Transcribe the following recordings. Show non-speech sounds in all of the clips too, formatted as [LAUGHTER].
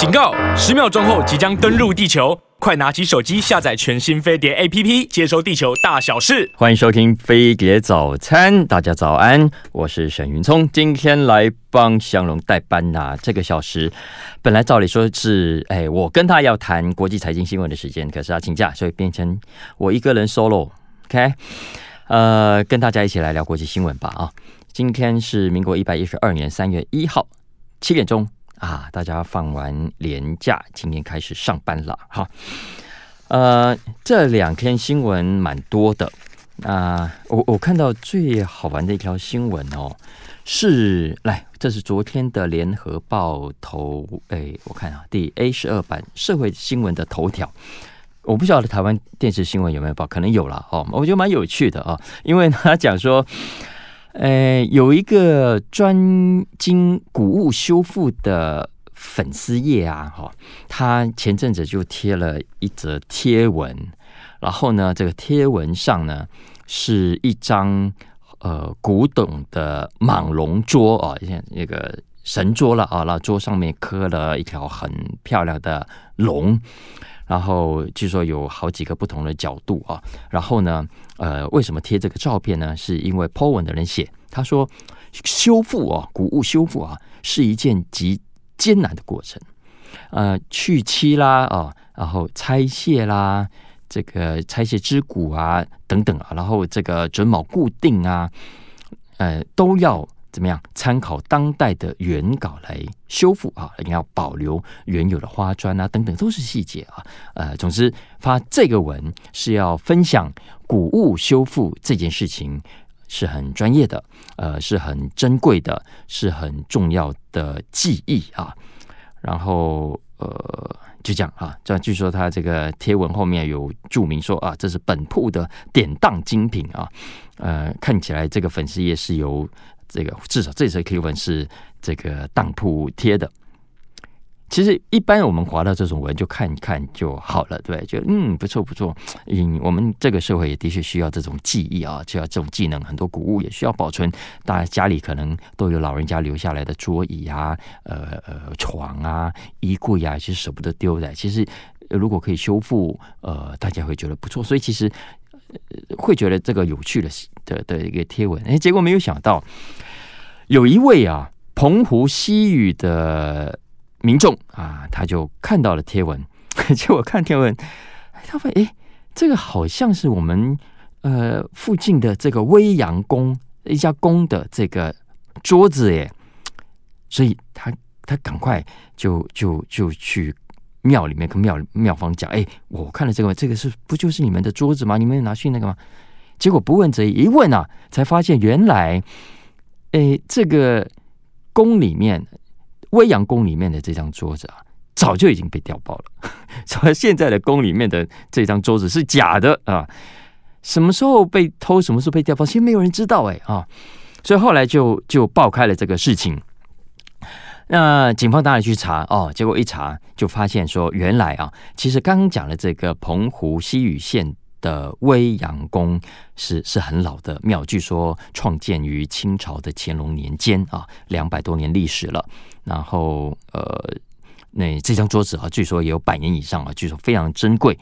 警告！十秒钟后即将登陆地球，快拿起手机下载全新飞碟 APP，接收地球大小事。欢迎收听飞碟早餐，大家早安，我是沈云聪，今天来帮祥龙代班呐、这个小时本来照理说是哎，我跟他要谈国际财经新闻的时间，可是他请假，所以变成我一个人 solo。OK，呃，跟大家一起来聊国际新闻吧啊。今天是民国一百一十二年三月一号七点钟啊，大家放完年假，今天开始上班了。好，呃，这两天新闻蛮多的。啊，我我看到最好玩的一条新闻哦，是来，这是昨天的联合报头，哎，我看啊，第 A 十二版社会新闻的头条。我不晓得台湾电视新闻有没有报，可能有了哦。我觉得蛮有趣的啊，因为他讲说。呃，有一个专精古物修复的粉丝页啊，哈，他前阵子就贴了一则贴文，然后呢，这个贴文上呢是一张呃古董的蟒龙桌啊，像那个神桌了啊，那桌上面刻了一条很漂亮的龙。然后据说有好几个不同的角度啊，然后呢，呃，为什么贴这个照片呢？是因为 Po 文的人写，他说修复啊，古物修复啊，是一件极艰难的过程，呃，去漆啦啊，然后拆卸啦，这个拆卸支骨啊等等啊，然后这个准卯固定啊，呃，都要。怎么样？参考当代的原稿来修复啊，你要保留原有的花砖啊，等等，都是细节啊。呃，总之发这个文是要分享古物修复这件事情是很专业的，呃，是很珍贵的，是很重要的技艺啊。然后呃，就这样啊，这据说他这个贴文后面有注明说啊，这是本铺的典当精品啊。呃，看起来这个粉丝页是由。这个至少这则贴文是这个当铺贴的。其实一般我们滑到这种文就看一看就好了，对，就嗯不错不错。嗯，我们这个社会也的确需要这种技艺啊，需要这种技能。很多古物也需要保存，大家家里可能都有老人家留下来的桌椅啊、呃呃床啊、衣柜啊，其实舍不得丢的。其实如果可以修复，呃，大家会觉得不错。所以其实。会觉得这个有趣的的的一个贴文，哎，结果没有想到，有一位啊澎湖西屿的民众啊，他就看到了贴文，[LAUGHS] 结果看贴文，他发现哎，这个好像是我们呃附近的这个威阳宫一家宫的这个桌子耶，所以他他赶快就就就去。庙里面跟庙庙方讲，哎，我看了这个，这个是不就是你们的桌子吗？你们有拿去那个吗？结果不问则已，一问啊，才发现原来，哎，这个宫里面威阳宫里面的这张桌子啊，早就已经被调包了。所以现在的宫里面的这张桌子是假的啊，什么时候被偷，什么时候被调包，其实没有人知道哎啊，所以后来就就爆开了这个事情。那警方当然去查哦，结果一查就发现说，原来啊，其实刚刚讲的这个澎湖西屿县的威阳宫是是很老的庙，据说创建于清朝的乾隆年间啊，两百多年历史了。然后呃，那这张桌子啊，据说也有百年以上啊，据说非常珍贵。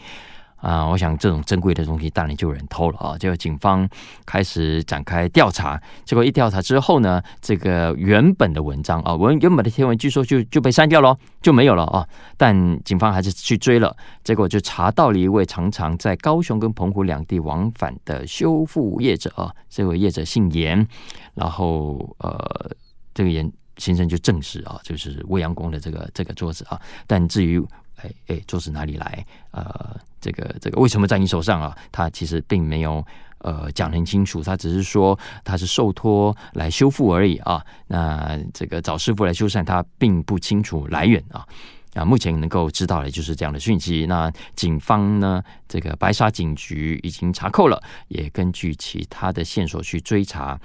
啊，我想这种珍贵的东西，当然就有人偷了啊！结果警方开始展开调查，结果一调查之后呢，这个原本的文章啊，文原本的贴文据说就就被删掉了，就没有了啊！但警方还是去追了，结果就查到了一位常常在高雄跟澎湖两地往返的修复业者啊，这位业者姓严，然后呃，这个严先生就证实啊，就是未央宫的这个这个桌子啊，但至于。哎哎，桌子哪里来？呃，这个这个为什么在你手上啊？他其实并没有呃讲很清楚，他只是说他是受托来修复而已啊。那这个找师傅来修缮，他并不清楚来源啊。啊，目前能够知道的就是这样的讯息。那警方呢，这个白沙警局已经查扣了，也根据其他的线索去追查，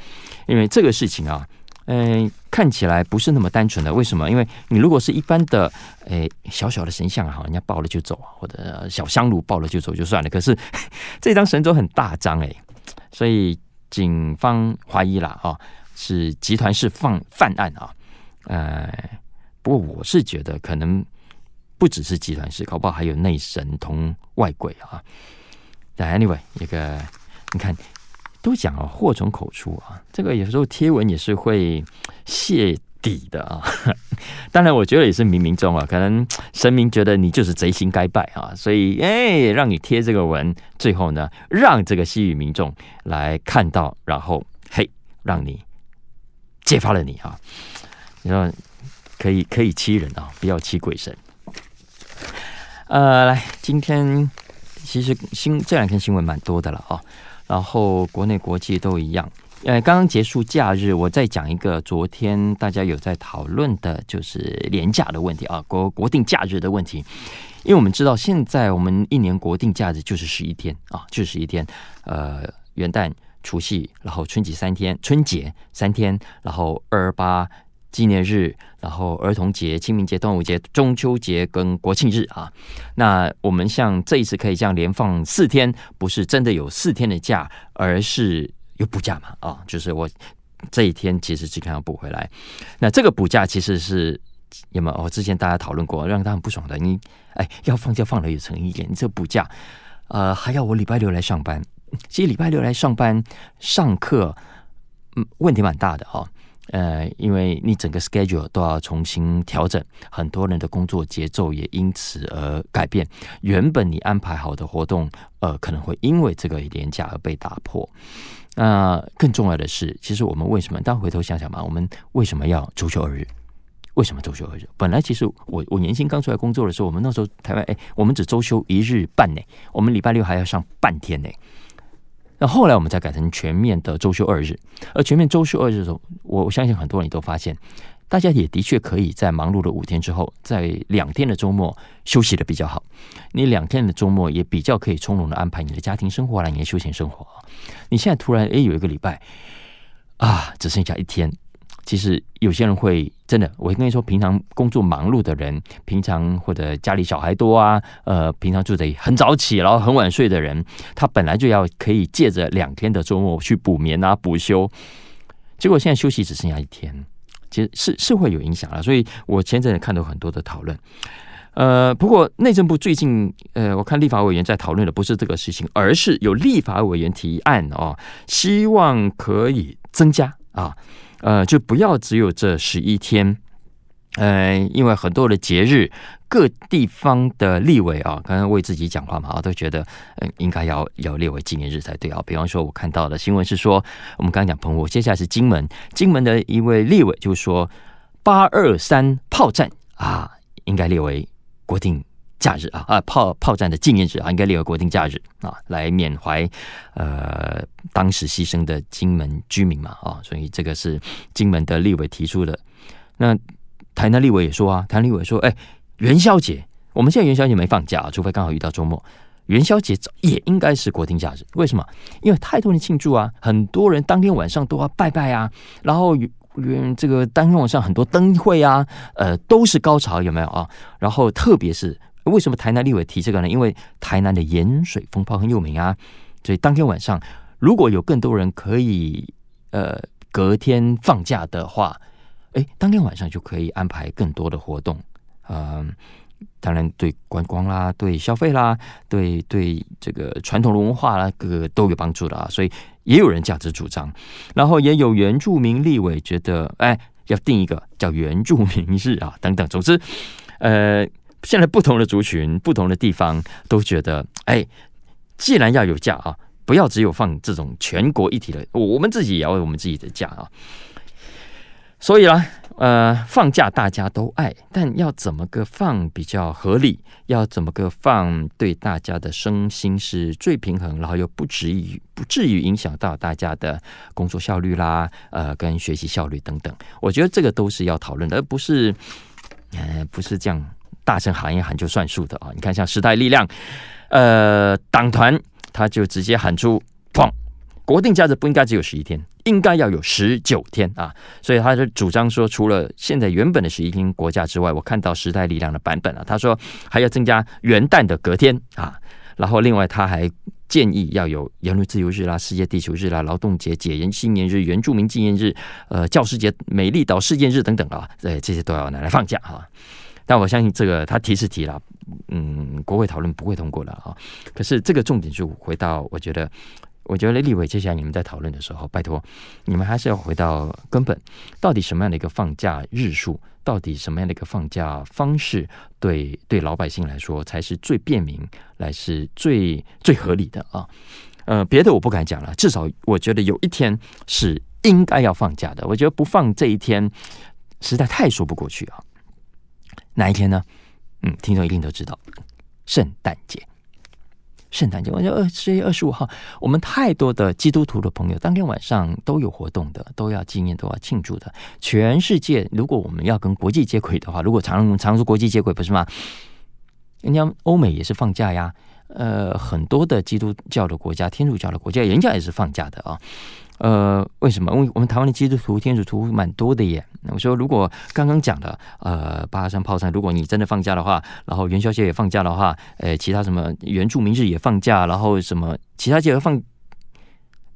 因为这个事情啊。嗯，看起来不是那么单纯的。为什么？因为你如果是一般的，诶，小小的神像哈，人家抱了就走，或者小香炉抱了就走就算了。可是 [LAUGHS] 这张神桌很大张诶，所以警方怀疑啦啊，是集团式犯犯案啊。呃，不过我是觉得可能不只是集团式，搞不好还有内神通外鬼啊。但 anyway，一个你看都讲啊，祸从口出啊，这个有时候贴文也是会泄底的啊。[LAUGHS] 当然，我觉得也是冥冥中啊，可能神明觉得你就是贼心该败啊，所以哎，让你贴这个文，最后呢，让这个西域民众来看到，然后嘿，让你揭发了你啊。你说可以可以欺人啊，不要欺鬼神。呃，来，今天其实新这两天新闻蛮多的了啊，然后国内国际都一样。呃，刚刚结束假日，我再讲一个昨天大家有在讨论的，就是连假的问题啊，国国定假日的问题。因为我们知道，现在我们一年国定假日就是十一天啊，就是十一天。呃，元旦、除夕，然后春节三天，春节三天，然后二二八。纪念日，然后儿童节、清明节、端午节、中秋节跟国庆日啊，那我们像这一次可以这样连放四天，不是真的有四天的假，而是有补假嘛？啊，就是我这一天其实基本上补回来。那这个补假其实是有没有？我之前大家讨论过，让他很不爽的。你哎，要放假放的有诚意一点，你这补假，呃，还要我礼拜六来上班？其实礼拜六来上班上课，嗯，问题蛮大的哦。呃，因为你整个 schedule 都要重新调整，很多人的工作节奏也因此而改变。原本你安排好的活动，呃，可能会因为这个连假而被打破。那、更重要的是，其实我们为什么？大家回头想想嘛，我们为什么要周休二日？为什么周休二日？本来其实我我年轻刚出来工作的时候，我们那时候台湾哎，我们只周休一日半呢，我们礼拜六还要上半天呢。那后来我们才改成全面的周休二日，而全面周休二日的时候，我我相信很多人都发现，大家也的确可以在忙碌的五天之后，在两天的周末休息的比较好。你两天的周末也比较可以从容的安排你的家庭生活啦，你的休闲生活。你现在突然诶有一个礼拜啊，只剩下一天。其实有些人会真的，我跟你说，平常工作忙碌的人，平常或者家里小孩多啊，呃，平常就得很早起，然后很晚睡的人，他本来就要可以借着两天的周末去补眠啊、补休，结果现在休息只剩下一天，其实是是会有影响了。所以我前阵子看到很多的讨论，呃，不过内政部最近，呃，我看立法委员在讨论的不是这个事情，而是有立法委员提案哦，希望可以增加啊。呃，就不要只有这十一天，呃，因为很多的节日，各地方的立委啊，刚刚为自己讲话嘛，啊，都觉得嗯，应该要要列为纪念日才对啊。比方说，我看到的新闻是说，我们刚刚讲澎湖，接下来是金门，金门的一位立委就说，八二三炮战啊，应该列为国定。假日啊啊，炮炮战的纪念日啊，应该列为国定假日啊，来缅怀呃当时牺牲的金门居民嘛啊，所以这个是金门的立委提出的。那台南立委也说啊，台南立委说，哎、元宵节我们现在元宵节没放假，除非刚好遇到周末，元宵节也应该是国定假日。为什么？因为太多人庆祝啊，很多人当天晚上都要拜拜啊，然后元这个当天晚上很多灯会啊，呃，都是高潮，有没有啊？然后特别是。为什么台南立委提这个呢？因为台南的盐水风炮很有名啊，所以当天晚上如果有更多人可以呃隔天放假的话，哎，当天晚上就可以安排更多的活动，嗯、当然对观光啦、对消费啦、对对这个传统的文化啦，各个都有帮助的啊。所以也有人这样子主张，然后也有原住民立委觉得，哎，要定一个叫原住民日啊，等等。总之，呃。现在不同的族群、不同的地方都觉得，哎，既然要有假啊，不要只有放这种全国一体的，我们自己也要有我们自己的假啊。所以啦，呃，放假大家都爱，但要怎么个放比较合理？要怎么个放对大家的身心是最平衡，然后又不至于不至于影响到大家的工作效率啦，呃，跟学习效率等等。我觉得这个都是要讨论的，而不是，呃，不是这样。大声喊一喊就算数的啊！你看，像时代力量，呃，党团他就直接喊出：“砰！国定假日不应该只有十一天，应该要有十九天啊！”所以他就主张说，除了现在原本的十一天国假之外，我看到时代力量的版本啊，他说还要增加元旦的隔天啊，然后另外他还建议要有言论自由日啦、世界地球日啦、劳动节、解严纪念日、原住民纪念日、呃，教师节、美丽岛事件日等等啊，对，这些都要拿来放假哈。但我相信这个他提是提了，嗯，国会讨论不会通过了啊。可是这个重点就回到，我觉得，我觉得立委接下来你们在讨论的时候，拜托你们还是要回到根本，到底什么样的一个放假日数，到底什么样的一个放假方式，对对老百姓来说才是最便民，来是最最合理的啊。呃，别的我不敢讲了，至少我觉得有一天是应该要放假的。我觉得不放这一天，实在太说不过去啊。哪一天呢？嗯，听众一定都知道，圣诞节。圣诞节，我就二十月二十五号，我们太多的基督徒的朋友，当天晚上都有活动的，都要纪念，都要庆祝的。全世界，如果我们要跟国际接轨的话，如果常常说国际接轨，不是吗？人家欧美也是放假呀。呃，很多的基督教的国家、天主教的国家，人家也是放假的啊。呃，为什么？因为我们台湾的基督徒、天主徒蛮多的耶。我说，如果刚刚讲的，呃，八三炮山，如果你真的放假的话，然后元宵节也放假的话，呃，其他什么原住民日也放假，然后什么其他节日放，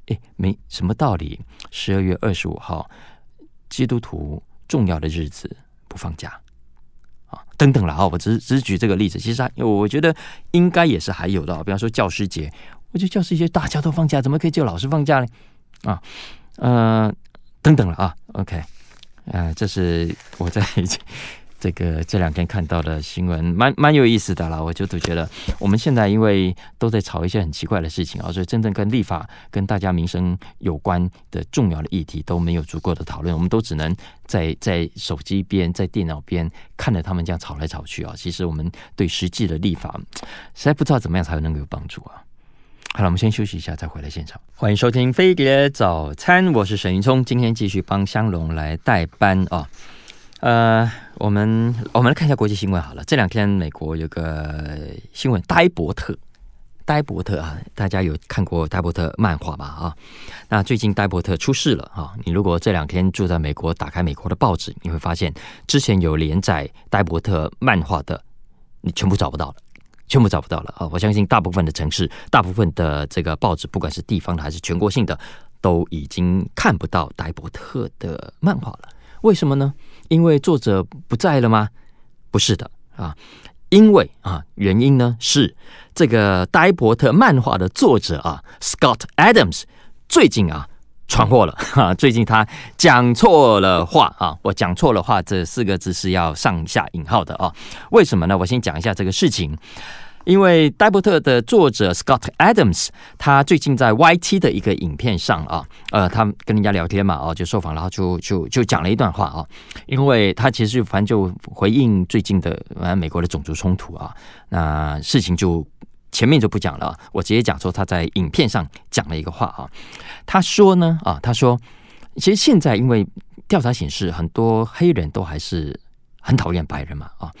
哎，没什么道理。十二月二十五号，基督徒重要的日子不放假。啊，等等了啊！我只只举这个例子，其实还我觉得应该也是还有的。比方说教师节，我觉得教师节大家都放假，怎么可以就老师放假呢？啊，呃，等等了啊。OK，呃，这是我在。这个这两天看到的新闻蛮蛮有意思的啦，我就都觉得我们现在因为都在吵一些很奇怪的事情啊，所以真正跟立法、跟大家民生有关的重要的议题都没有足够的讨论，我们都只能在在手机边、在电脑边看着他们这样吵来吵去啊。其实我们对实际的立法实在不知道怎么样才能够有帮助啊。好了，我们先休息一下，再回来现场。欢迎收听飞碟早餐，我是沈云聪，今天继续帮香龙来代班啊。呃，我们我们来看一下国际新闻好了。这两天美国有个新闻，呆伯特，呆伯特啊，大家有看过呆伯特漫画吧？啊，那最近呆伯特出事了啊！你如果这两天住在美国，打开美国的报纸，你会发现之前有连载呆伯特漫画的，你全部找不到了，全部找不到了啊！我相信大部分的城市，大部分的这个报纸，不管是地方的还是全国性的，都已经看不到呆伯特的漫画了。为什么呢？因为作者不在了吗？不是的啊，因为啊，原因呢是这个呆伯特漫画的作者啊，Scott Adams 最近啊闯祸了 [LAUGHS] 哈，最近他讲错了话啊，我讲错了话这四个字是要上下引号的啊，为什么呢？我先讲一下这个事情。因为戴伯特的作者 Scott Adams，他最近在 YT 的一个影片上啊，呃，他跟人家聊天嘛，哦，就受访，然后就就就讲了一段话啊。因为他其实反正就回应最近的呃美国的种族冲突啊，那事情就前面就不讲了，我直接讲说他在影片上讲了一个话啊。他说呢啊，他说其实现在因为调查显示很多黑人都还是很讨厌白人嘛啊，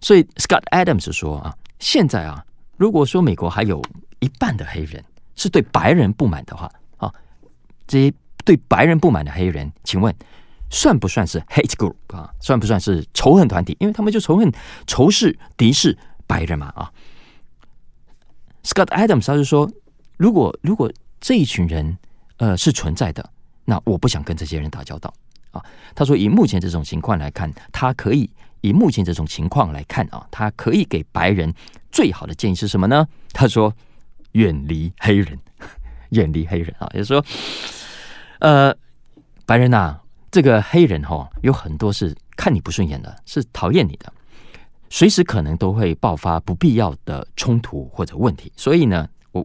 所以 Scott Adams 说啊。现在啊，如果说美国还有一半的黑人是对白人不满的话啊，这些对白人不满的黑人，请问算不算是 hate group 啊？算不算是仇恨团体？因为他们就仇恨、仇视、敌视白人嘛啊。Scott Adams 他就说，如果如果这一群人呃是存在的，那我不想跟这些人打交道啊。他说，以目前这种情况来看，他可以。以目前这种情况来看啊，他可以给白人最好的建议是什么呢？他说：远离黑人，[LAUGHS] 远离黑人啊，也就是说，呃，白人呐，这个黑人哈，有很多是看你不顺眼的，是讨厌你的，随时可能都会爆发不必要的冲突或者问题。所以呢，我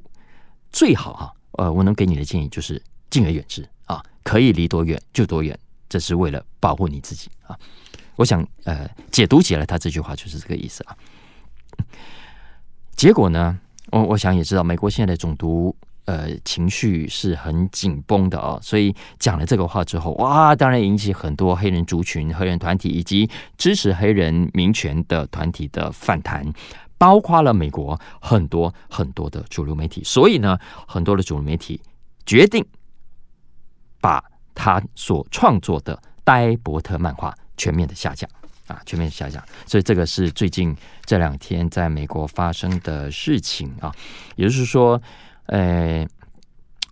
最好哈，呃，我能给你的建议就是敬而远之啊，可以离多远就多远，这是为了保护你自己啊。我想，呃，解读起来，他这句话就是这个意思啊。[LAUGHS] 结果呢，我我想也知道，美国现在的种族呃情绪是很紧绷的啊，所以讲了这个话之后，哇，当然引起很多黑人族群、黑人团体以及支持黑人民权的团体的反弹，包括了美国很多很多的主流媒体。所以呢，很多的主流媒体决定把他所创作的呆伯特漫画。全面的下架啊，全面下架，所以这个是最近这两天在美国发生的事情啊。也就是说，呃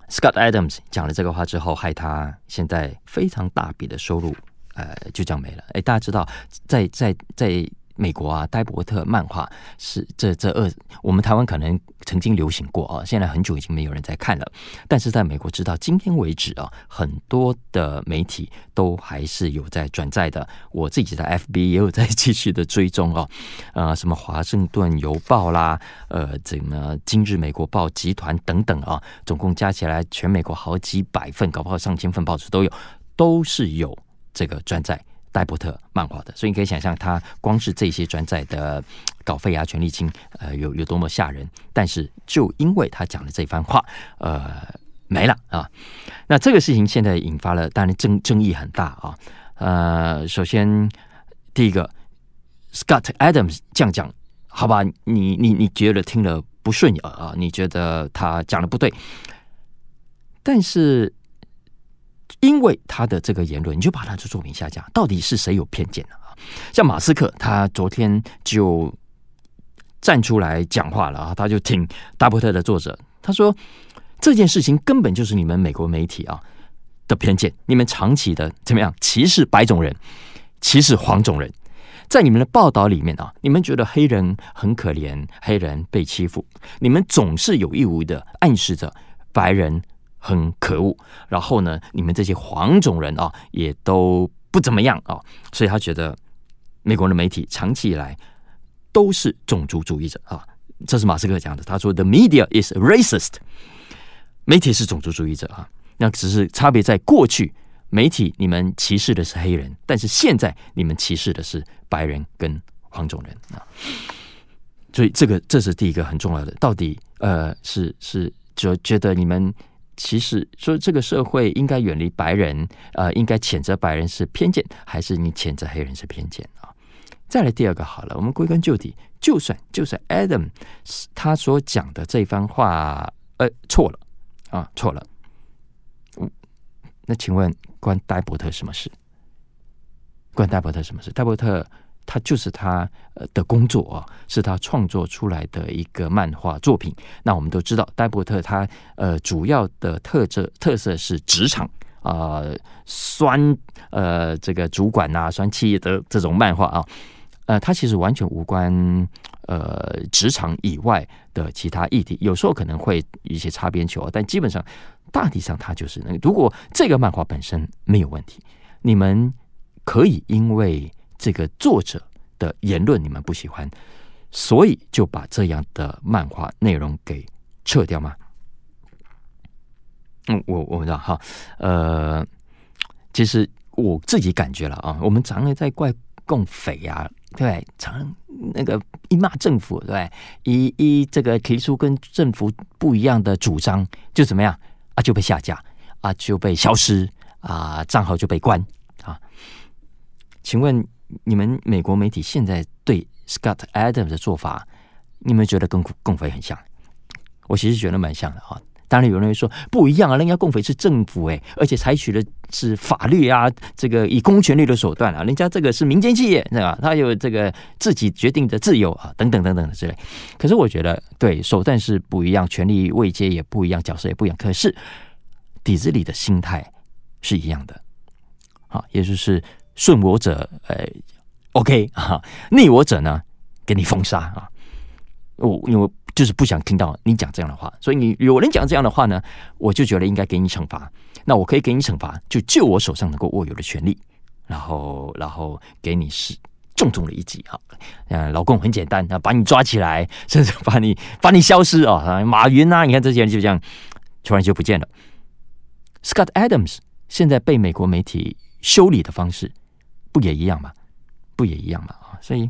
，Scott Adams 讲了这个话之后，害他现在非常大笔的收入，呃，就这样没了。哎，大家知道，在在在美国啊，戴伯特漫画是这这二，我们台湾可能曾经流行过啊，现在很久已经没有人在看了。但是在美国，直到今天为止啊，很多的媒体都还是有在转载的。我自己的 FB 也有在继续的追踪哦，呃，什么华盛顿邮报啦，呃，怎么今日美国报集团等等啊，总共加起来全美国好几百份，搞不好上千份报纸都有，都是有这个转载。戴伯特漫画的，所以你可以想象，他光是这些转载的稿费啊、权利金，呃，有有多么吓人。但是，就因为他讲的这番话，呃，没了啊。那这个事情现在引发了，当然争争议很大啊。呃，首先第一个，Scott Adams 这样讲，好吧，你你你觉得听了不顺耳啊？你觉得他讲的不对？但是。因为他的这个言论，你就把他的作品下架，到底是谁有偏见呢？啊？像马斯克，他昨天就站出来讲话了啊，他就挺戴伯特的作者，他说这件事情根本就是你们美国媒体啊的偏见，你们长期的怎么样歧视白种人，歧视黄种人，在你们的报道里面啊，你们觉得黑人很可怜，黑人被欺负，你们总是有意无意的暗示着白人。很可恶，然后呢，你们这些黄种人啊，也都不怎么样啊，所以他觉得美国的媒体长期以来都是种族主义者啊，这是马斯克讲的。他说：“The media is racist。”媒体是种族主义者啊，那只是差别在过去，媒体你们歧视的是黑人，但是现在你们歧视的是白人跟黄种人啊。所以这个这是第一个很重要的，到底呃是是就觉得你们。其实说这个社会应该远离白人，呃，应该谴责白人是偏见，还是你谴责黑人是偏见啊？再来第二个好了，我们归根究底，就算就算 Adam 他所讲的这番话，呃，错了啊，错了。那请问关戴伯特什么事？关戴伯特什么事？戴伯特。他就是他的工作啊，是他创作出来的一个漫画作品。那我们都知道，戴伯特他呃主要的特质特色是职场啊、酸呃这个主管呐，酸企业的这种漫画啊，呃，他其实完全无关呃职场以外的其他议题，有时候可能会一些擦边球，但基本上大体上他就是那个。如果这个漫画本身没有问题，你们可以因为。这个作者的言论你们不喜欢，所以就把这样的漫画内容给撤掉吗？嗯，我我知道哈，呃，其实我自己感觉了啊，我们常常在怪共匪啊，对，常那个一骂政府，对，一一这个提出跟政府不一样的主张，就怎么样啊，就被下架啊，就被消失啊，账号就被关啊，请问？你们美国媒体现在对 Scott Adams 的做法，你们觉得跟共匪很像？我其实觉得蛮像的啊。当然有人会说不一样啊，人家共匪是政府哎，而且采取的是法律啊，这个以公权力的手段啊，人家这个是民间企业，对吧？他有这个自己决定的自由啊，等等等等的之类。可是我觉得，对手段是不一样，权力位阶也不一样，角色也不一样，可是底子里的心态是一样的。好，也就是。顺我者，呃，OK 啊，逆我者呢，给你封杀啊！我因为就是不想听到你讲这样的话，所以你有人讲这样的话呢，我就觉得应该给你惩罚。那我可以给你惩罚，就就我手上能够握有的权利，然后然后给你是重重的一击啊！嗯，老公很简单，啊，把你抓起来，甚至把你把你消失啊！马云啊，你看这些人就这样突然就不见了。Scott Adams 现在被美国媒体修理的方式。不也一样吗？不也一样吗？啊，所以，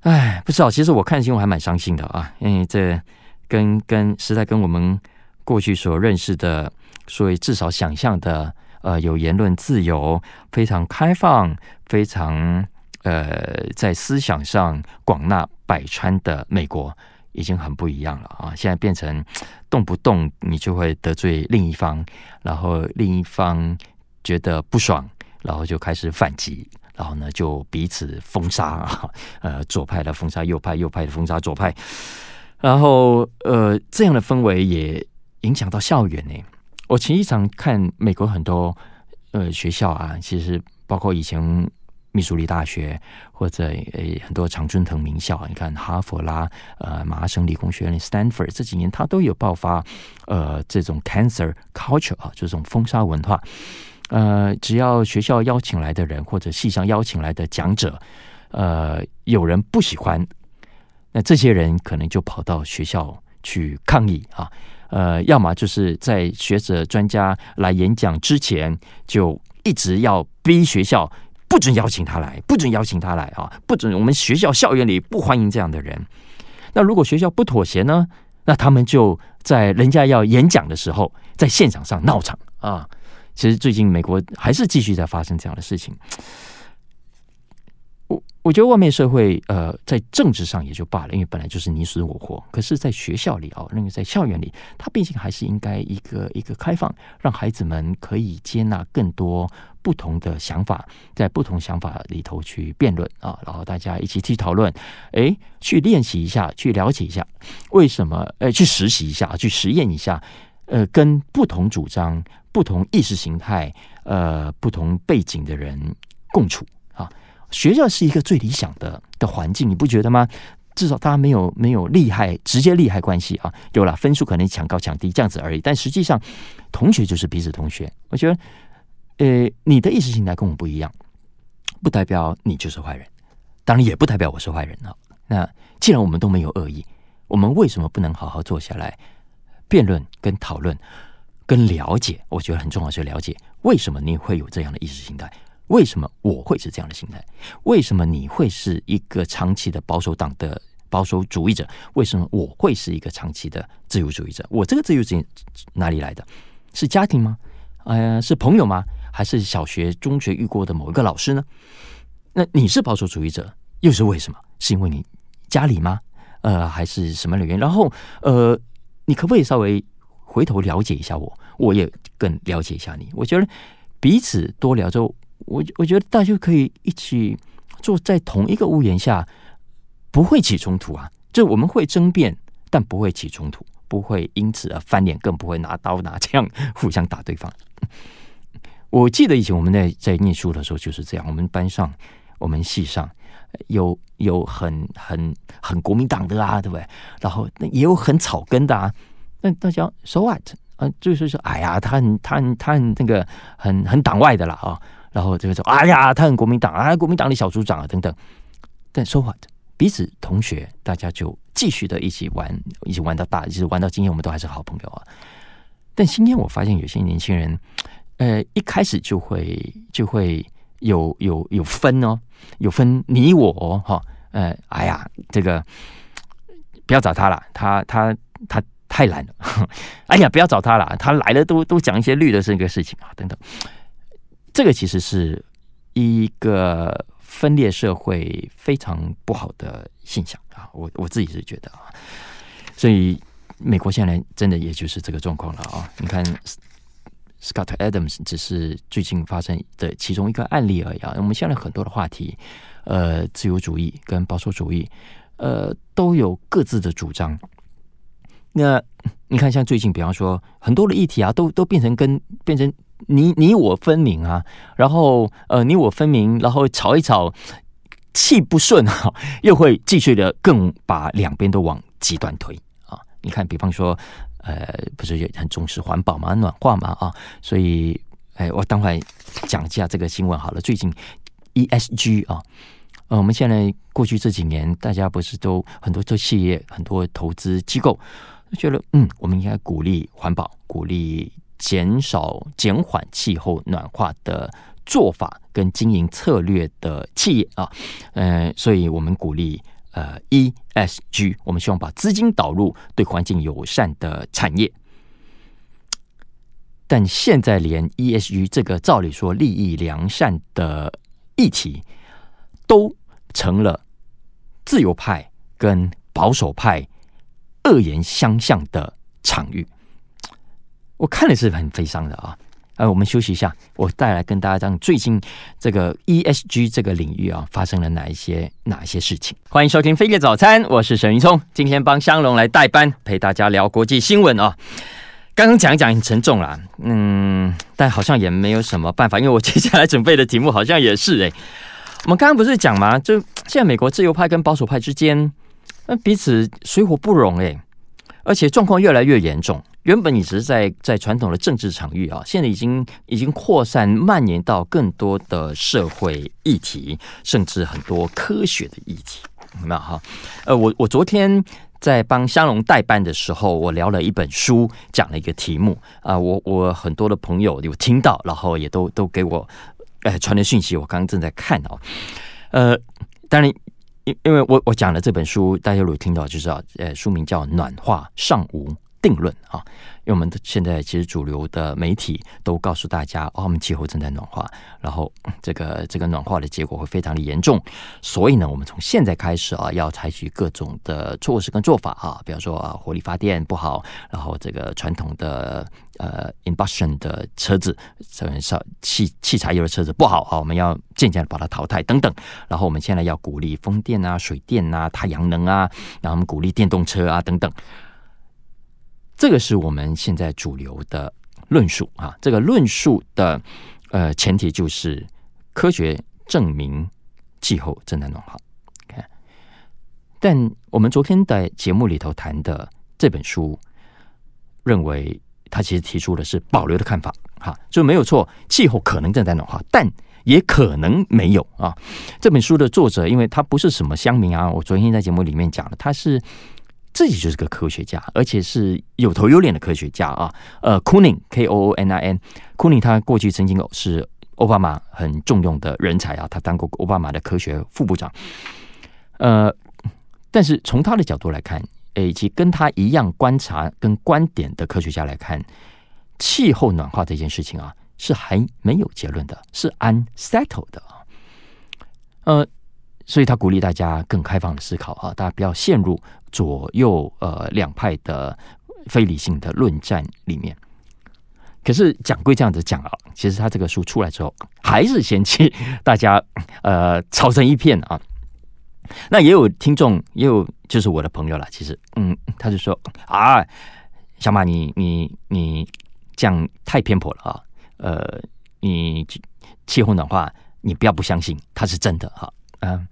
哎，不知道。其实我看新闻还蛮伤心的啊，因为这跟跟实在跟我们过去所认识的，所以至少想象的，呃，有言论自由、非常开放、非常呃，在思想上广纳百川的美国，已经很不一样了啊！现在变成动不动你就会得罪另一方，然后另一方觉得不爽。然后就开始反击，然后呢，就彼此封杀啊，[LAUGHS] 呃，左派的封杀右派，右派的封杀左派，然后呃，这样的氛围也影响到校园呢。我经常看美国很多呃学校啊，其实包括以前密苏里大学或者诶很多常春藤名校，你看哈佛啦，呃，麻省理工学院、Stanford 这几年它都有爆发，呃，这种 cancer culture 啊，这种封杀文化。呃，只要学校邀请来的人或者系上邀请来的讲者，呃，有人不喜欢，那这些人可能就跑到学校去抗议啊。呃，要么就是在学者专家来演讲之前，就一直要逼学校不准邀请他来，不准邀请他来啊，不准我们学校校园里不欢迎这样的人。那如果学校不妥协呢？那他们就在人家要演讲的时候，在现场上闹场啊。其实最近美国还是继续在发生这样的事情。我我觉得外面社会，呃，在政治上也就罢了，因为本来就是你死我活。可是，在学校里啊，那个在校园里，它毕竟还是应该一个一个开放，让孩子们可以接纳更多不同的想法，在不同想法里头去辩论啊，然后大家一起去讨论，哎，去练习一下，去了解一下为什么，哎，去实习一下，去实验一下，呃，跟不同主张、不同意识形态、呃，不同背景的人共处啊。学校是一个最理想的的环境，你不觉得吗？至少大家没有没有利害直接利害关系啊，有了分数可能抢高抢低这样子而已。但实际上，同学就是彼此同学。我觉得，呃，你的意识形态跟我不一样，不代表你就是坏人，当然也不代表我是坏人啊。那既然我们都没有恶意，我们为什么不能好好坐下来辩论、跟讨论、跟了解？我觉得很重要，是了解为什么你会有这样的意识形态。为什么我会是这样的心态？为什么你会是一个长期的保守党的保守主义者？为什么我会是一个长期的自由主义者？我这个自由主义哪里来的？是家庭吗？呃，是朋友吗？还是小学、中学遇过的某一个老师呢？那你是保守主义者，又是为什么？是因为你家里吗？呃，还是什么原因？然后，呃，你可不可以稍微回头了解一下我？我也更了解一下你。我觉得彼此多聊之后。我我觉得大家可以一起坐在同一个屋檐下，不会起冲突啊。就我们会争辩，但不会起冲突，不会因此而翻脸，更不会拿刀拿枪 [LAUGHS] 互相打对方。我记得以前我们在在念书的时候就是这样，我们班上、我们系上有有很很很国民党的啊，对不对？然后那也有很草根的啊。那大家 so what？啊，就是说，哎呀，他很他很他很那个很很党外的啦啊。然后这个说，哎呀，他很国民党啊，国民党的小组长啊，等等。但说话的彼此同学，大家就继续的一起玩，一起玩到大，一直玩到今天，我们都还是好朋友啊。但今天我发现有些年轻人，呃，一开始就会就会有有有分哦，有分你我哦，哈，呃，哎呀，这个不要找他了，他他他太懒了。[LAUGHS] 哎呀，不要找他了，他来了都都讲一些绿的这个事情啊，等等。这个其实是一个分裂社会非常不好的现象啊！我我自己是觉得啊，所以美国现在真的也就是这个状况了啊！你看，Scott Adams 只是最近发生的其中一个案例而已啊。我们现在很多的话题，呃，自由主义跟保守主义，呃，都有各自的主张。那你看，像最近，比方说很多的议题啊，都都变成跟变成。你你我分明啊，然后呃，你我分明，然后吵一吵，气不顺啊，又会继续的更把两边都往极端推啊。你看，比方说，呃，不是也很重视环保嘛，暖化嘛啊，所以，哎，我等会讲一下这个新闻好了。最近 ESG 啊，呃，我们现在过去这几年，大家不是都很多做企业，很多投资机构觉得，嗯，我们应该鼓励环保，鼓励。减少、减缓气候暖化的做法跟经营策略的企业啊，嗯，所以我们鼓励呃 ESG，我们希望把资金导入对环境友善的产业。但现在连 ESG 这个照理说利益良善的议题，都成了自由派跟保守派恶言相向的场域。我看的是很悲伤的啊！呃，我们休息一下，我带来跟大家讲最近这个 ESG 这个领域啊，发生了哪一些哪一些事情。欢迎收听《飞碟早餐》，我是沈云聪，今天帮香龙来代班，陪大家聊国际新闻啊。刚刚讲一讲很沉重啦，嗯，但好像也没有什么办法，因为我接下来准备的题目好像也是哎、我们刚刚不是讲吗？就现在美国自由派跟保守派之间，那彼此水火不容哎，而且状况越来越严重。原本你只是在在传统的政治场域啊，现在已经已经扩散蔓延到更多的社会议题，甚至很多科学的议题，有没有哈？呃，我我昨天在帮香龙代班的时候，我聊了一本书，讲了一个题目啊，我我很多的朋友有听到，然后也都都给我呃传的讯息，我刚刚正在看哦，呃，当然因因为我我讲的这本书，大家如果听到就知道，呃，书名叫《暖化尚无定论》啊。因为我们现在其实主流的媒体都告诉大家，哦，我们气候正在暖化，然后这个这个暖化的结果会非常的严重，所以呢，我们从现在开始啊，要采取各种的措施跟做法啊，比方说啊，火力发电不好，然后这个传统的呃 combustion 的车子，这烧汽汽柴油的车子不好啊，我们要渐渐的把它淘汰等等，然后我们现在要鼓励风电啊、水电啊、太阳能啊，然后我们鼓励电动车啊等等。这个是我们现在主流的论述啊，这个论述的呃前提就是科学证明气候正在暖化。看，但我们昨天在节目里头谈的这本书，认为他其实提出的是保留的看法，哈，就没有错，气候可能正在暖化，但也可能没有啊。这本书的作者，因为他不是什么乡民啊，我昨天在节目里面讲了，他是。自己就是个科学家，而且是有头有脸的科学家啊。呃，Koonin，K O O N I N，Koonin 他过去曾经是奥巴马很重用的人才啊，他当过奥巴马的科学副部长。呃，但是从他的角度来看，以及跟他一样观察跟观点的科学家来看，气候暖化这件事情啊，是还没有结论的，是 unsettled 的啊。呃。所以他鼓励大家更开放的思考啊，大家不要陷入左右呃两派的非理性的论战里面。可是讲归这样子讲啊，其实他这个书出来之后，还是嫌弃大家呃吵成一片啊。那也有听众，也有就是我的朋友了，其实嗯，他就说啊，小马你你你这样太偏颇了啊，呃，你气候暖化，你不要不相信，它是真的哈。嗯，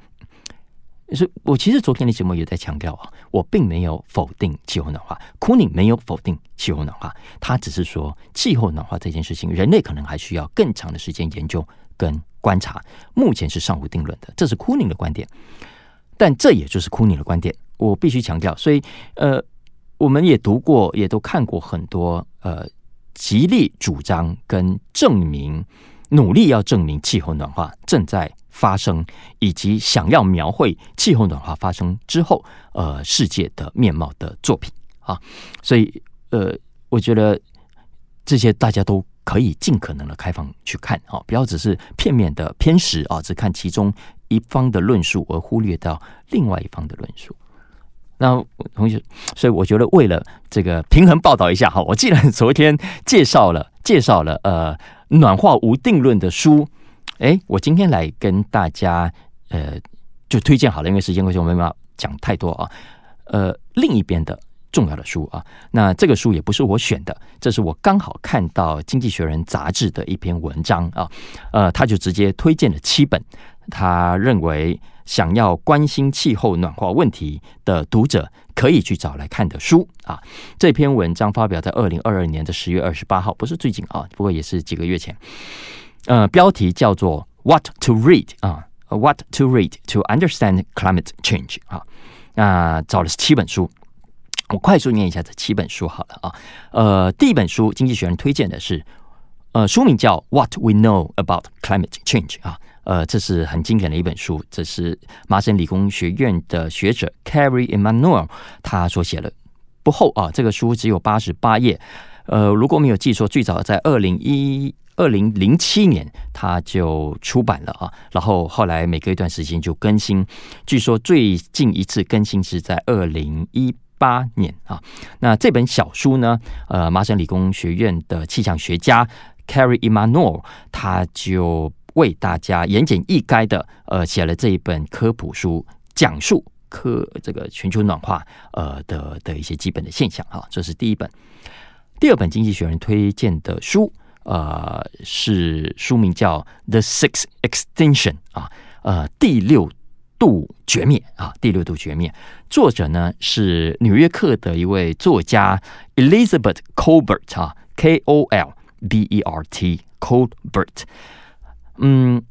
所以我其实昨天的节目也在强调啊，我并没有否定气候暖化，Koonin 没有否定气候暖化，他只是说气候暖化这件事情，人类可能还需要更长的时间研究跟观察，目前是尚无定论的，这是 Koonin 的观点，但这也就是 Koonin 的观点，我必须强调。所以呃，我们也读过，也都看过很多呃，极力主张跟证明，努力要证明气候暖化正在。发生以及想要描绘气候暖化发生之后，呃，世界的面貌的作品啊，所以呃，我觉得这些大家都可以尽可能的开放去看啊，不要只是片面的偏食啊，只看其中一方的论述而忽略到另外一方的论述。那同学，所以我觉得为了这个平衡报道一下哈，我既然昨天介绍了 [LAUGHS] 介绍了呃暖化无定论的书。哎，我今天来跟大家，呃，就推荐好了，因为时间关系，我没办法讲太多啊。呃，另一边的重要的书啊，那这个书也不是我选的，这是我刚好看到《经济学人》杂志的一篇文章啊。呃，他就直接推荐了七本，他认为想要关心气候暖化问题的读者可以去找来看的书啊。这篇文章发表在二零二二年的十月二十八号，不是最近啊，不过也是几个月前。呃，标题叫做 “What to Read” 啊，“What to Read to Understand Climate Change” 啊，那找了七本书，我快速念一下这七本书好了啊。呃，第一本书，经济学人推荐的是，呃，书名叫 “What We Know About Climate Change” 啊，呃，这是很经典的一本书，这是麻省理工学院的学者 Carrie Emanuel 他所写的，不厚啊，这个书只有八十八页。呃，如果没有记错，最早在二零一。二零零七年，他就出版了啊，然后后来每隔一段时间就更新。据说最近一次更新是在二零一八年啊。那这本小书呢，呃，麻省理工学院的气象学家 Carrie Emanuel 他就为大家言简意赅的呃写了这一本科普书，讲述科这个全球暖化呃的的一些基本的现象啊。这是第一本。第二本经济学人推荐的书。呃，是书名叫《The Sixth Extinction》啊，呃，第六度绝灭啊，第六度绝灭。作者呢是纽约客的一位作家 Elizabeth Colbert 啊，K O L B E R T Colbert。嗯，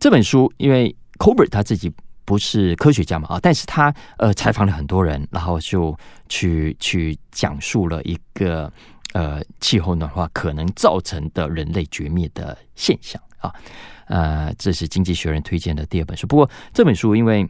这本书因为 Colbert 他自己不是科学家嘛啊，但是他呃采访了很多人，然后就去去讲述了一个呃气候暖化可能造成的人类绝灭的现象啊。呃，这是《经济学人》推荐的第二本书。不过这本书，因为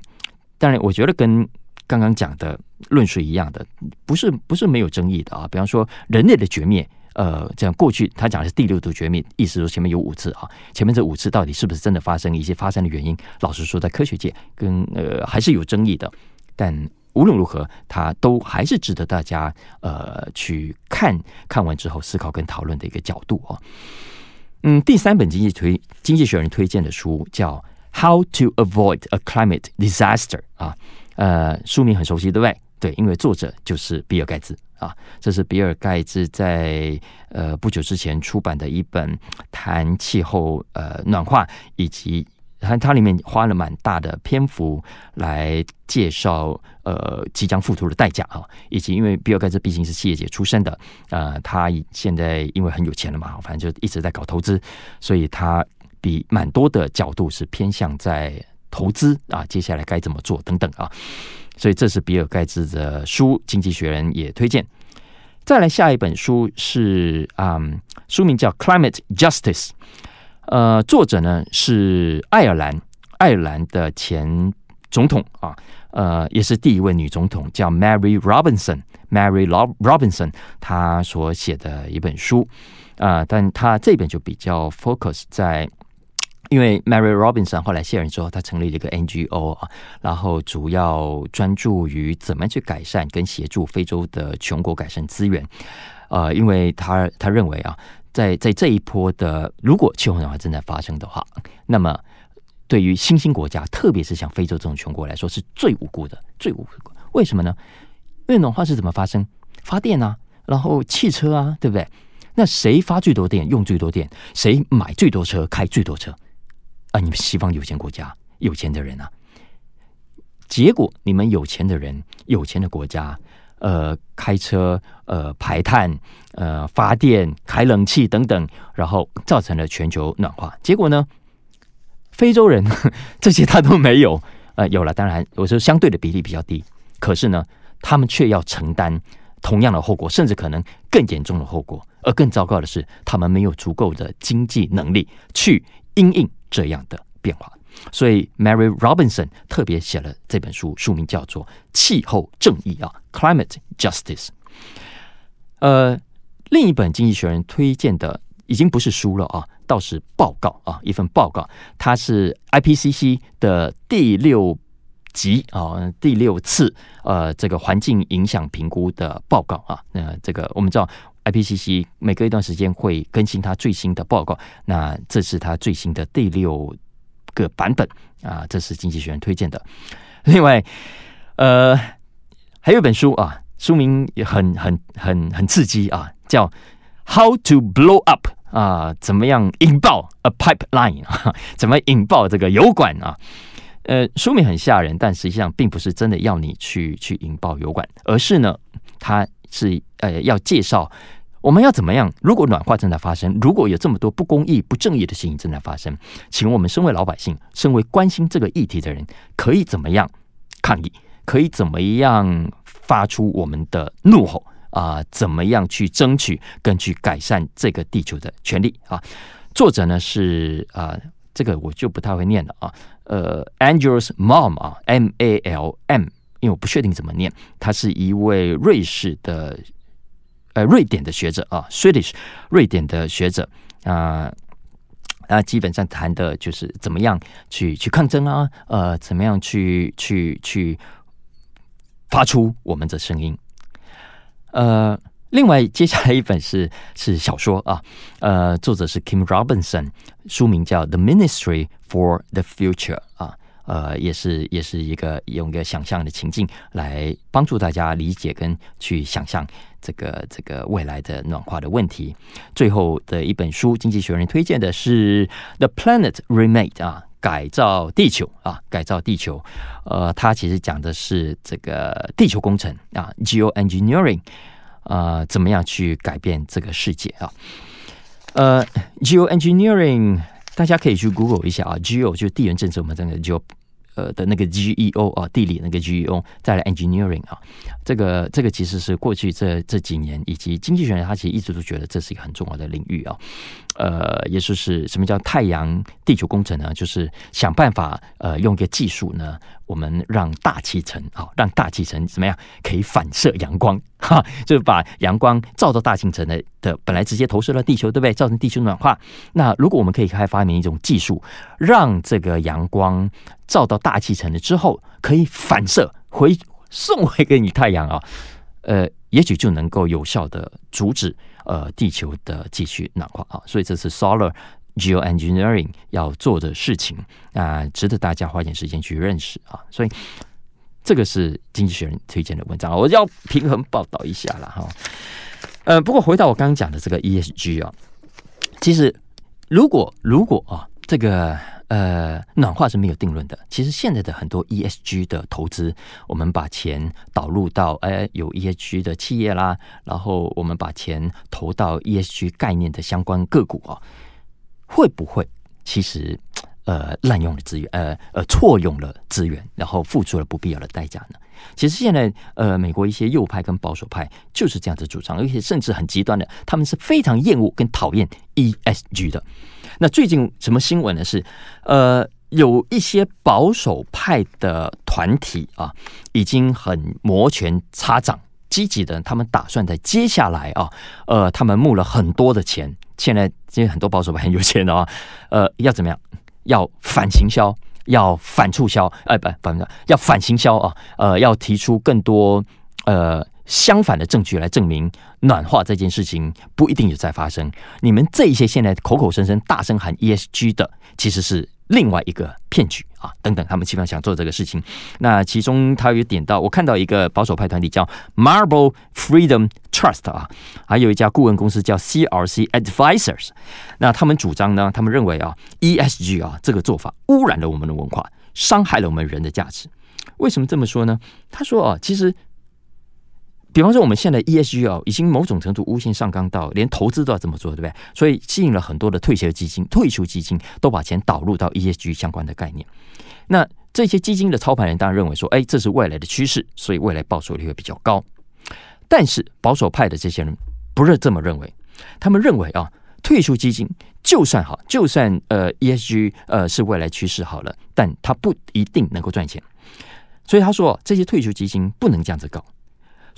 当然，我觉得跟刚刚讲的论述一样的，不是不是没有争议的啊。比方说，人类的绝灭，呃，这样过去他讲的是第六度绝灭，意思说前面有五次啊，前面这五次到底是不是真的发生，一些发生的原因，老实说，在科学界跟呃还是有争议的。但无论如何，它都还是值得大家呃去看看完之后思考跟讨论的一个角度啊。嗯，第三本经济推经济学人推荐的书叫《How to Avoid a Climate Disaster》啊，呃，书名很熟悉，对不对？对，因为作者就是比尔盖茨啊，这是比尔盖茨在呃不久之前出版的一本谈气候呃暖化以及。它它里面花了蛮大的篇幅来介绍呃即将付出的代价啊，以及因为比尔盖茨毕竟是企业界出身的，呃，他现在因为很有钱了嘛，反正就一直在搞投资，所以他比蛮多的角度是偏向在投资啊，接下来该怎么做等等啊，所以这是比尔盖茨的书，《经济学人》也推荐。再来下一本书是啊、嗯，书名叫《Climate Justice》。呃，作者呢是爱尔兰，爱尔兰的前总统啊，呃，也是第一位女总统，叫 Mary Robinson。Mary Robinson，她所写的一本书啊，但她这本就比较 focus 在，因为 Mary Robinson 后来卸任之后，她成立了一个 NGO 啊，然后主要专注于怎么去改善跟协助非洲的穷国改善资源。呃，因为她她认为啊。在在这一波的，如果气候暖化正在发生的话，那么对于新兴国家，特别是像非洲这种穷国来说，是最无辜的，最无辜的。为什么呢？因为暖化是怎么发生？发电啊，然后汽车啊，对不对？那谁发最多电，用最多电？谁买最多车，开最多车？啊，你们西方有钱国家，有钱的人啊。结果你们有钱的人，有钱的国家。呃，开车，呃，排碳，呃，发电，开冷气等等，然后造成了全球暖化。结果呢，非洲人 [LAUGHS] 这些他都没有，呃，有了，当然我说相对的比例比较低，可是呢，他们却要承担同样的后果，甚至可能更严重的后果。而更糟糕的是，他们没有足够的经济能力去因应这样的变化。所以，Mary Robinson 特别写了这本书，书名叫做《气候正义》啊，Climate Justice。呃，另一本《经济学人》推荐的已经不是书了啊，倒是报告啊，一份报告，它是 IPCC 的第六级啊，第六次呃这个环境影响评估的报告啊。那这个我们知道，IPCC 每隔一段时间会更新它最新的报告，那这是它最新的第六。个版本啊，这是经济学人推荐的。[LAUGHS] 另外，呃，还有一本书啊，书名也很很很很刺激啊，叫《How to Blow Up》啊，怎么样引爆 a pipeline 啊？[LAUGHS] 怎么引爆这个油管啊？呃，书名很吓人，但实际上并不是真的要你去去引爆油管，而是呢，它是呃要介绍。我们要怎么样？如果暖化正在发生，如果有这么多不公义、不正义的事情正在发生，请我们身为老百姓、身为关心这个议题的人，可以怎么样抗议？可以怎么样发出我们的怒吼啊、怎么样去争取跟去改善这个地球的权利啊？作者呢是啊、这个我就不太会念了啊。呃，Andreas Malm 啊，M A L M，因为我不确定怎么念。他是一位瑞士的。呃，瑞典的学者啊，Swedish，瑞典的学者啊，啊，基本上谈的就是怎么样去去抗争啊，呃，怎么样去去去发出我们的声音。呃，另外接下来一本是是小说啊，呃，作者是 Kim Robinson，书名叫《The Ministry for the Future》啊。呃，也是也是一个用一个想象的情境来帮助大家理解跟去想象这个这个未来的暖化的问题。最后的一本书，《经济学人》推荐的是《The Planet Remade》啊，改造地球啊，改造地球。呃，它其实讲的是这个地球工程啊，geoengineering 啊、呃，怎么样去改变这个世界啊？呃，geoengineering 大家可以去 Google 一下啊，geo 就是地缘政治，我们这个 geo。呃的那个 G E O 啊，地理那个 G E O，再来 Engineering 啊，这个这个其实是过去这这几年以及经济学人他其实一直都觉得这是一个很重要的领域啊。呃，也就是什么叫太阳地球工程呢？就是想办法呃用一个技术呢，我们让大气层啊，让大气层怎么样可以反射阳光哈，就是把阳光照到大气层的的本来直接投射到地球，对不对？造成地球暖化。那如果我们可以开发明一种技术，让这个阳光照到大气层了之后，可以反射回送回给你太阳啊，呃，也许就能够有效的阻止呃地球的继续暖化啊。所以这是 Solar Geoengineering 要做的事情啊，值得大家花点时间去认识啊。所以这个是经济学人推荐的文章，我要平衡报道一下了哈。呃，不过回到我刚刚讲的这个 ESG 啊，其实如果如果啊这个。呃，暖化是没有定论的。其实现在的很多 ESG 的投资，我们把钱导入到呃有 ESG 的企业啦，然后我们把钱投到 ESG 概念的相关个股啊，会不会其实呃滥用了资源，呃呃错用了资源，然后付出了不必要的代价呢？其实现在呃美国一些右派跟保守派就是这样子主张，而且甚至很极端的，他们是非常厌恶跟讨厌 ESG 的。那最近什么新闻呢？是，呃，有一些保守派的团体啊，已经很摩拳擦掌，积极的，他们打算在接下来啊，呃，他们募了很多的钱。现在这些很多保守派很有钱的啊，呃，要怎么样？要反行销，要反促销，哎，不，反要反行销啊，呃，要提出更多呃。相反的证据来证明暖化这件事情不一定有在发生。你们这一些现在口口声声大声喊 ESG 的，其实是另外一个骗局啊！等等，他们基本上想做这个事情。那其中他有点到，我看到一个保守派团体叫 Marble Freedom Trust 啊，还有一家顾问公司叫 CRC Advisors。那他们主张呢，他们认为啊，ESG 啊这个做法污染了我们的文化，伤害了我们人的价值。为什么这么说呢？他说啊，其实。比方说，我们现在 ESG 哦，已经某种程度无限上纲到连投资都要这么做，对不对？所以吸引了很多的退休基金、退休基金都把钱导入到 ESG 相关的概念。那这些基金的操盘人当然认为说，哎，这是未来的趋势，所以未来报酬率会比较高。但是保守派的这些人不是这么认为，他们认为啊，退休基金就算好，就算呃 ESG 呃是未来趋势好了，但它不一定能够赚钱。所以他说，这些退休基金不能这样子搞。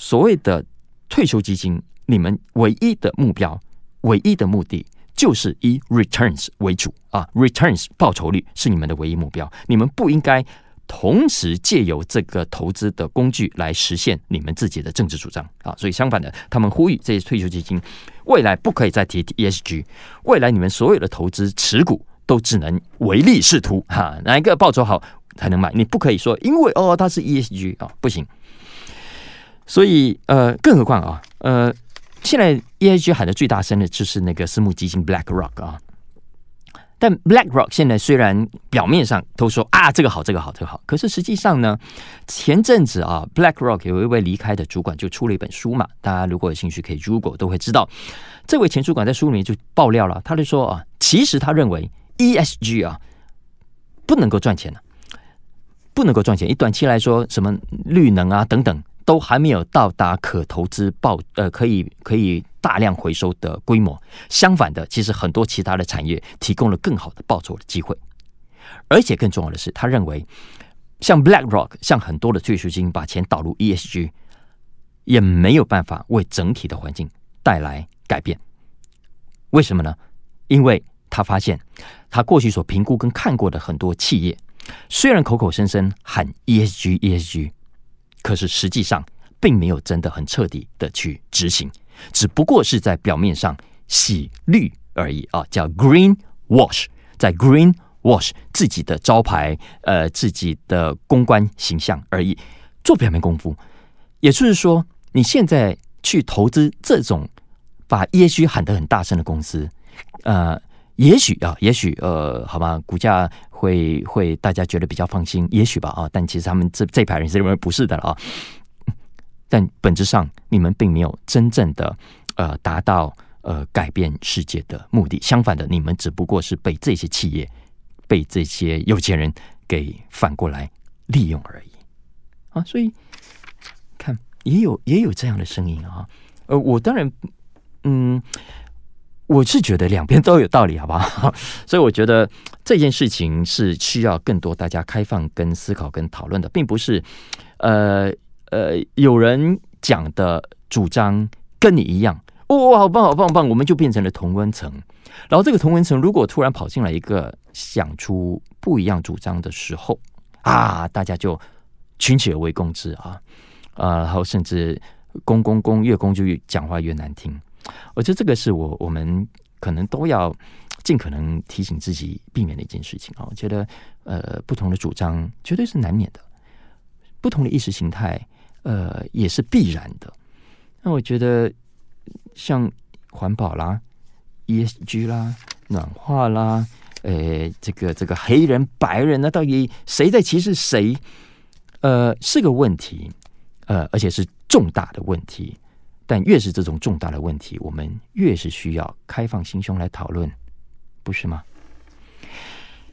所谓的退休基金，你们唯一的目标、唯一的目的，就是以 returns 为主啊，returns 报酬率是你们的唯一目标。你们不应该同时借由这个投资的工具来实现你们自己的政治主张啊。所以相反的，他们呼吁这些退休基金未来不可以再提 ESG，未来你们所有的投资持股都只能唯利是图哈，哪一个报酬好才能买？你不可以说因为哦它是 ESG 啊，不行。所以，呃，更何况啊，呃，现在 ESG 喊的最大声的就是那个私募基金 BlackRock 啊。但 BlackRock 现在虽然表面上都说啊，这个好，这个好，这个好，可是实际上呢，前阵子啊，BlackRock 有一位离开的主管就出了一本书嘛，大家如果有兴趣可以 Google 都会知道，这位前主管在书里面就爆料了，他就说啊，其实他认为 ESG 啊不能够赚钱的，不能够赚钱，以短期来说，什么绿能啊等等。都还没有到达可投资报呃可以可以大量回收的规模。相反的，其实很多其他的产业提供了更好的报酬的机会。而且更重要的是，他认为像 BlackRock 像很多的退休金把钱导入 ESG，也没有办法为整体的环境带来改变。为什么呢？因为他发现他过去所评估跟看过的很多企业，虽然口口声声喊 ESG ESG。可是实际上并没有真的很彻底的去执行，只不过是在表面上洗绿而已啊，叫 green wash，在 green wash 自己的招牌，呃，自己的公关形象而已，做表面功夫。也就是说，你现在去投资这种把 ESG 喊得很大声的公司，呃，也许啊，也许呃，好吧，股价会会大家觉得比较放心，也许吧啊，但其实他们这这派人是认为不是的了啊。但本质上，你们并没有真正的呃达到呃改变世界的目的，相反的，你们只不过是被这些企业、被这些有钱人给反过来利用而已啊。所以看，也有也有这样的声音啊。呃，我当然，嗯。我是觉得两边都有道理，好不好？[LAUGHS] 所以我觉得这件事情是需要更多大家开放、跟思考、跟讨论的，并不是，呃呃，有人讲的主张跟你一样，哦，好棒，好棒，棒，我们就变成了同温层。然后这个同温层如果突然跑进来一个想出不一样主张的时候，啊，大家就群起而为攻之啊，啊，然后甚至攻攻攻，越攻就越讲话越难听。我觉得这个是我我们可能都要尽可能提醒自己避免的一件事情啊。我觉得呃，不同的主张绝对是难免的，不同的意识形态呃也是必然的。那我觉得像环保啦、ESG 啦、暖化啦，呃，这个这个黑人白人呢，到底谁在歧视谁？呃，是个问题，呃，而且是重大的问题。但越是这种重大的问题，我们越是需要开放心胸来讨论，不是吗？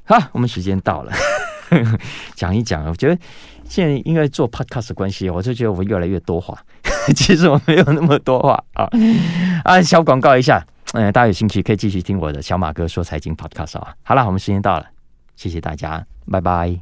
好，我们时间到了，[LAUGHS] 讲一讲。我觉得现在因为做 podcast 关系，我就觉得我越来越多话。[LAUGHS] 其实我没有那么多话啊啊！小广告一下，嗯，大家有兴趣可以继续听我的小马哥说财经 podcast 啊。好了，我们时间到了，谢谢大家，拜拜。